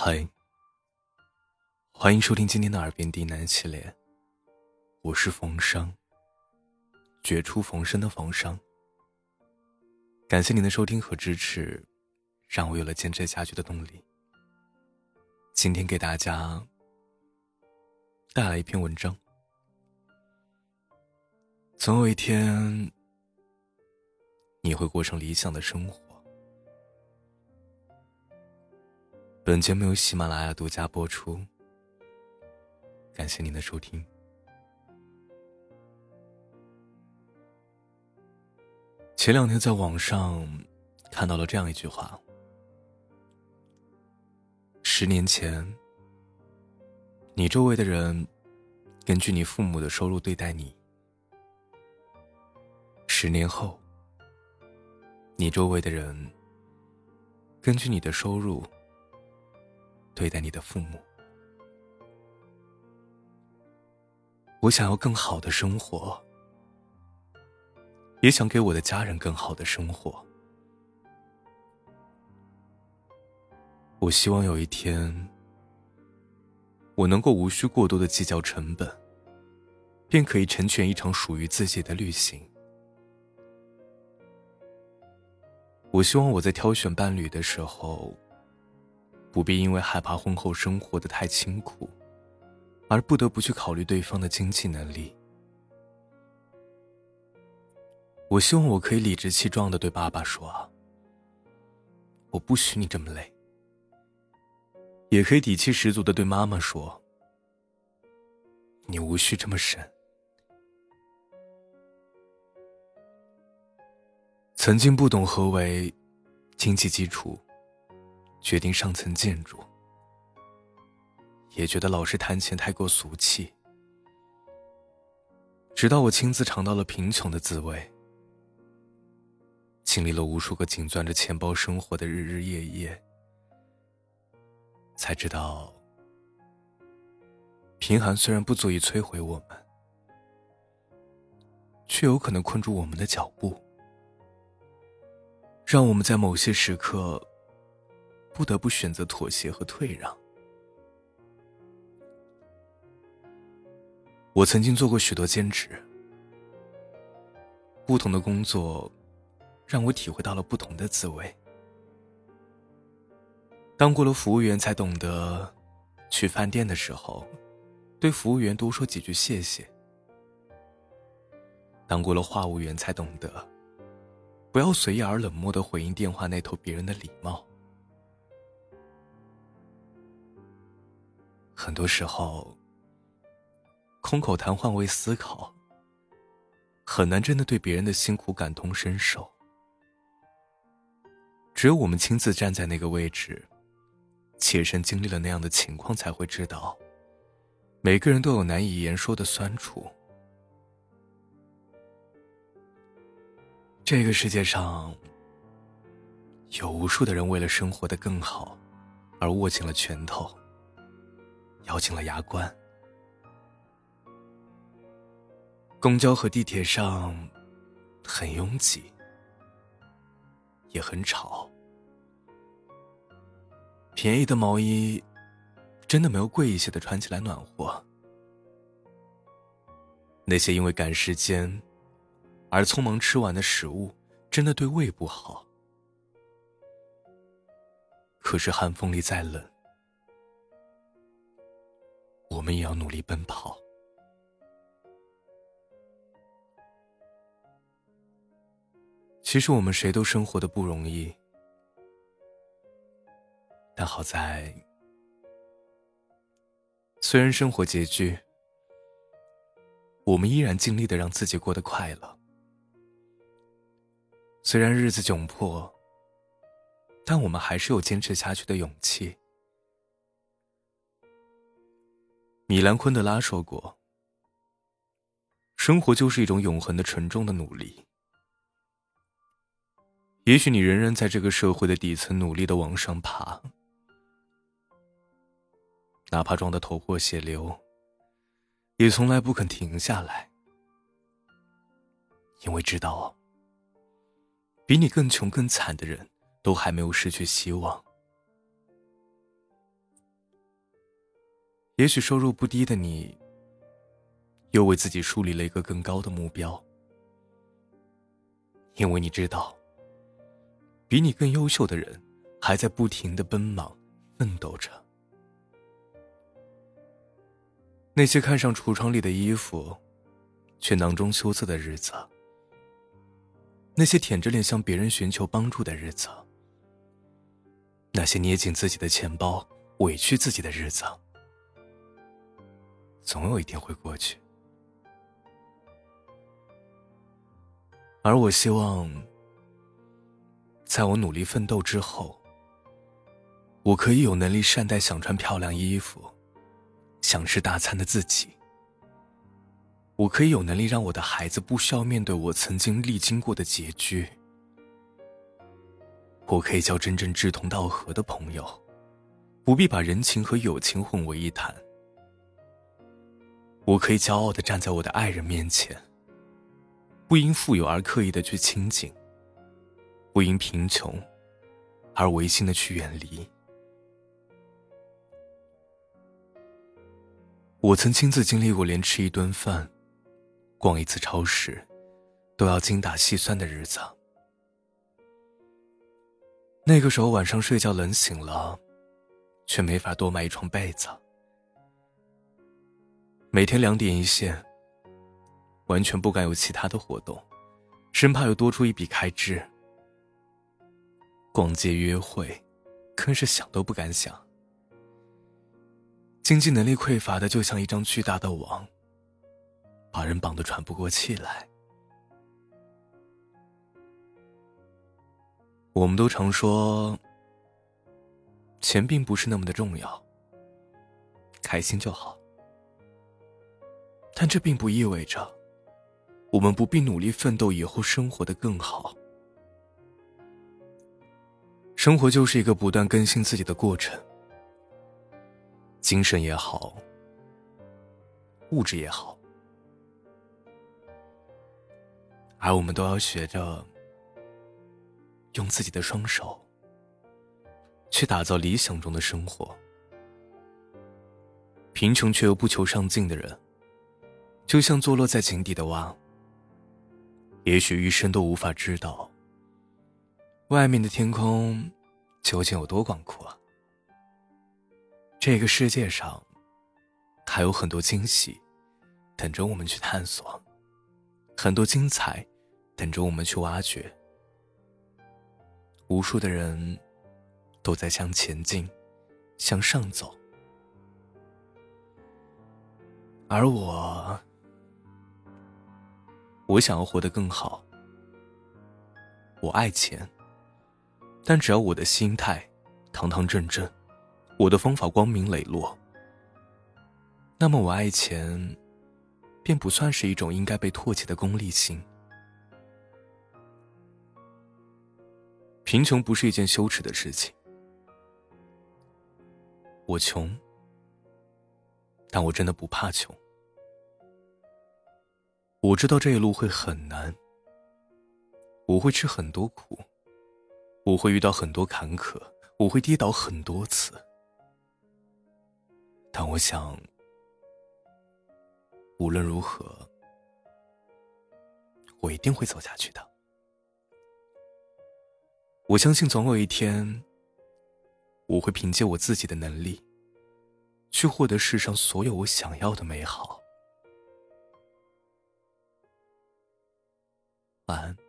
嗨，欢迎收听今天的《耳边低喃》系列，我是冯生，绝处逢生的冯生。感谢您的收听和支持，让我有了坚持下去的动力。今天给大家带来一篇文章，总有一天你会过上理想的生活。本节目由喜马拉雅独家播出，感谢您的收听。前两天在网上看到了这样一句话：十年前，你周围的人根据你父母的收入对待你；十年后，你周围的人根据你的收入。对待你的父母，我想要更好的生活，也想给我的家人更好的生活。我希望有一天，我能够无需过多的计较成本，便可以成全一场属于自己的旅行。我希望我在挑选伴侣的时候。不必因为害怕婚后生活的太辛苦，而不得不去考虑对方的经济能力。我希望我可以理直气壮的对爸爸说：“我不许你这么累。”也可以底气十足的对妈妈说：“你无需这么省。”曾经不懂何为经济基础。决定上层建筑，也觉得老是谈钱太过俗气。直到我亲自尝到了贫穷的滋味，经历了无数个紧攥着钱包生活的日日夜夜，才知道，贫寒虽然不足以摧毁我们，却有可能困住我们的脚步，让我们在某些时刻。不得不选择妥协和退让。我曾经做过许多兼职，不同的工作让我体会到了不同的滋味。当过了服务员，才懂得去饭店的时候，对服务员多说几句谢谢；当过了话务员，才懂得不要随意而冷漠的回应电话那头别人的礼貌。很多时候，空口谈换位思考，很难真的对别人的辛苦感同身受。只有我们亲自站在那个位置，切身经历了那样的情况，才会知道，每个人都有难以言说的酸楚。这个世界上，有无数的人为了生活的更好，而握紧了拳头。咬紧了牙关。公交和地铁上很拥挤，也很吵。便宜的毛衣真的没有贵一些的穿起来暖和。那些因为赶时间而匆忙吃完的食物，真的对胃不好。可是寒风里再冷。我们也要努力奔跑。其实我们谁都生活的不容易，但好在，虽然生活拮据，我们依然尽力的让自己过得快乐。虽然日子窘迫，但我们还是有坚持下去的勇气。米兰昆德拉说过：“生活就是一种永恒的、沉重的努力。也许你仍然在这个社会的底层努力的往上爬，哪怕撞得头破血流，也从来不肯停下来，因为知道，比你更穷、更惨的人都还没有失去希望。也许收入不低的你，又为自己树立了一个更高的目标，因为你知道，比你更优秀的人还在不停的奔忙奋斗着。那些看上橱窗里的衣服，却囊中羞涩的日子；那些舔着脸向别人寻求帮助的日子；那些捏紧自己的钱包、委屈自己的日子。总有一天会过去，而我希望，在我努力奋斗之后，我可以有能力善待想穿漂亮衣服、想吃大餐的自己；我可以有能力让我的孩子不需要面对我曾经历经过的拮据；我可以交真正志同道合的朋友，不必把人情和友情混为一谈。我可以骄傲的站在我的爱人面前，不因富有而刻意的去亲近，不因贫穷而违心的去远离。我曾亲自经历过连吃一顿饭、逛一次超市都要精打细算的日子。那个时候晚上睡觉冷醒了，却没法多买一床被子。每天两点一线，完全不敢有其他的活动，生怕又多出一笔开支。逛街约会，更是想都不敢想。经济能力匮乏的，就像一张巨大的网，把人绑得喘不过气来。我们都常说，钱并不是那么的重要，开心就好。但这并不意味着，我们不必努力奋斗，以后生活的更好。生活就是一个不断更新自己的过程，精神也好，物质也好，而我们都要学着用自己的双手，去打造理想中的生活。贫穷却又不求上进的人。就像坐落在井底的蛙，也许余生都无法知道外面的天空究竟有多广阔。这个世界上还有很多惊喜等着我们去探索，很多精彩等着我们去挖掘。无数的人都在向前进，向上走，而我。我想要活得更好，我爱钱，但只要我的心态堂堂正正，我的方法光明磊落，那么我爱钱便不算是一种应该被唾弃的功利心。贫穷不是一件羞耻的事情，我穷，但我真的不怕穷。我知道这一路会很难，我会吃很多苦，我会遇到很多坎坷，我会跌倒很多次，但我想，无论如何，我一定会走下去的。我相信总有一天，我会凭借我自己的能力，去获得世上所有我想要的美好。晚安。